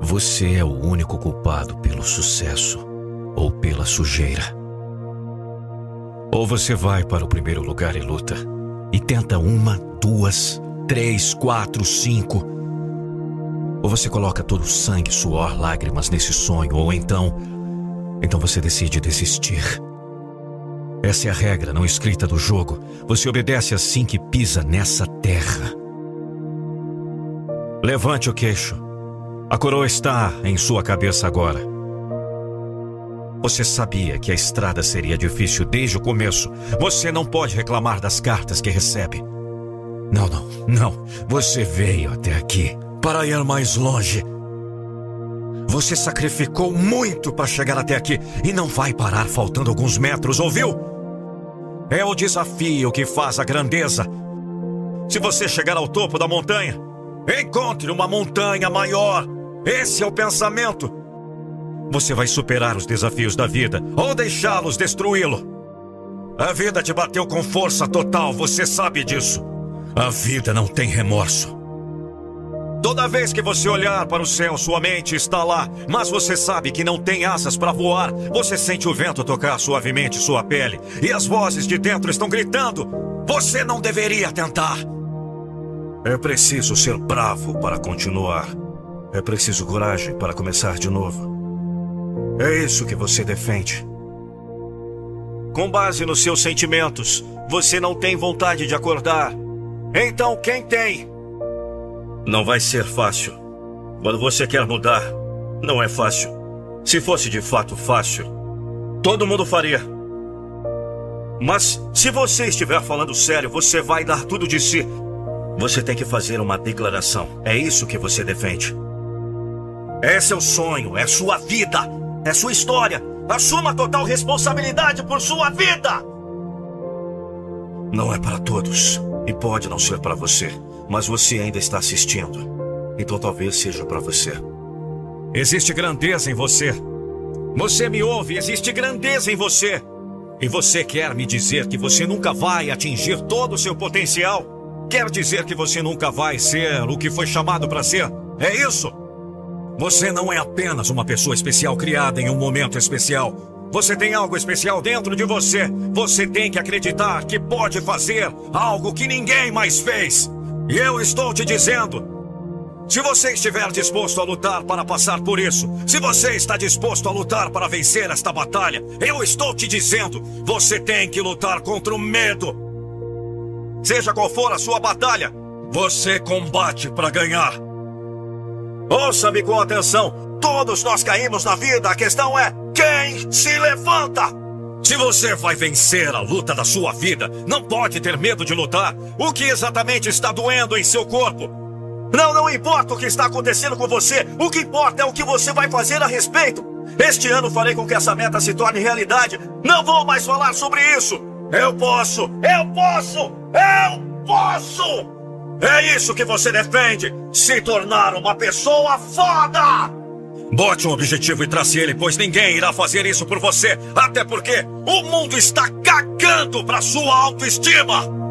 Você é o único culpado pelo sucesso ou pela sujeira. Ou você vai para o primeiro lugar e luta e tenta uma, duas, três, quatro, cinco. Ou você coloca todo o sangue, suor, lágrimas nesse sonho, ou então. Então você decide desistir. Essa é a regra não escrita do jogo. Você obedece assim que pisa nessa terra. Levante o queixo. A coroa está em sua cabeça agora. Você sabia que a estrada seria difícil desde o começo. Você não pode reclamar das cartas que recebe. Não, não, não. Você veio até aqui para ir mais longe. Você sacrificou muito para chegar até aqui e não vai parar faltando alguns metros, ouviu? É o desafio que faz a grandeza. Se você chegar ao topo da montanha, encontre uma montanha maior esse é o pensamento. Você vai superar os desafios da vida ou deixá-los destruí-lo. A vida te bateu com força total, você sabe disso. A vida não tem remorso. Toda vez que você olhar para o céu, sua mente está lá, mas você sabe que não tem asas para voar. Você sente o vento tocar suavemente sua pele e as vozes de dentro estão gritando: Você não deveria tentar. É preciso ser bravo para continuar. É preciso coragem para começar de novo. É isso que você defende. Com base nos seus sentimentos, você não tem vontade de acordar. Então quem tem? Não vai ser fácil. Quando você quer mudar, não é fácil. Se fosse de fato fácil, todo mundo faria. Mas se você estiver falando sério, você vai dar tudo de si. Você tem que fazer uma declaração. É isso que você defende. É o sonho, é sua vida, é sua história. Assuma total responsabilidade por sua vida. Não é para todos e pode não ser para você, mas você ainda está assistindo. Então talvez seja para você. Existe grandeza em você. Você me ouve, existe grandeza em você. E você quer me dizer que você nunca vai atingir todo o seu potencial? Quer dizer que você nunca vai ser o que foi chamado para ser? É isso? Você não é apenas uma pessoa especial criada em um momento especial. Você tem algo especial dentro de você. Você tem que acreditar que pode fazer algo que ninguém mais fez. E eu estou te dizendo: se você estiver disposto a lutar para passar por isso, se você está disposto a lutar para vencer esta batalha, eu estou te dizendo: você tem que lutar contra o medo. Seja qual for a sua batalha, você combate para ganhar. Ouça-me com atenção. Todos nós caímos na vida. A questão é quem se levanta. Se você vai vencer a luta da sua vida, não pode ter medo de lutar. O que exatamente está doendo em seu corpo? Não, não importa o que está acontecendo com você. O que importa é o que você vai fazer a respeito. Este ano farei com que essa meta se torne realidade. Não vou mais falar sobre isso. Eu posso, eu posso, eu posso! É isso que você defende! Se tornar uma pessoa foda! Bote um objetivo e trace ele, pois ninguém irá fazer isso por você. Até porque o mundo está cagando para sua autoestima!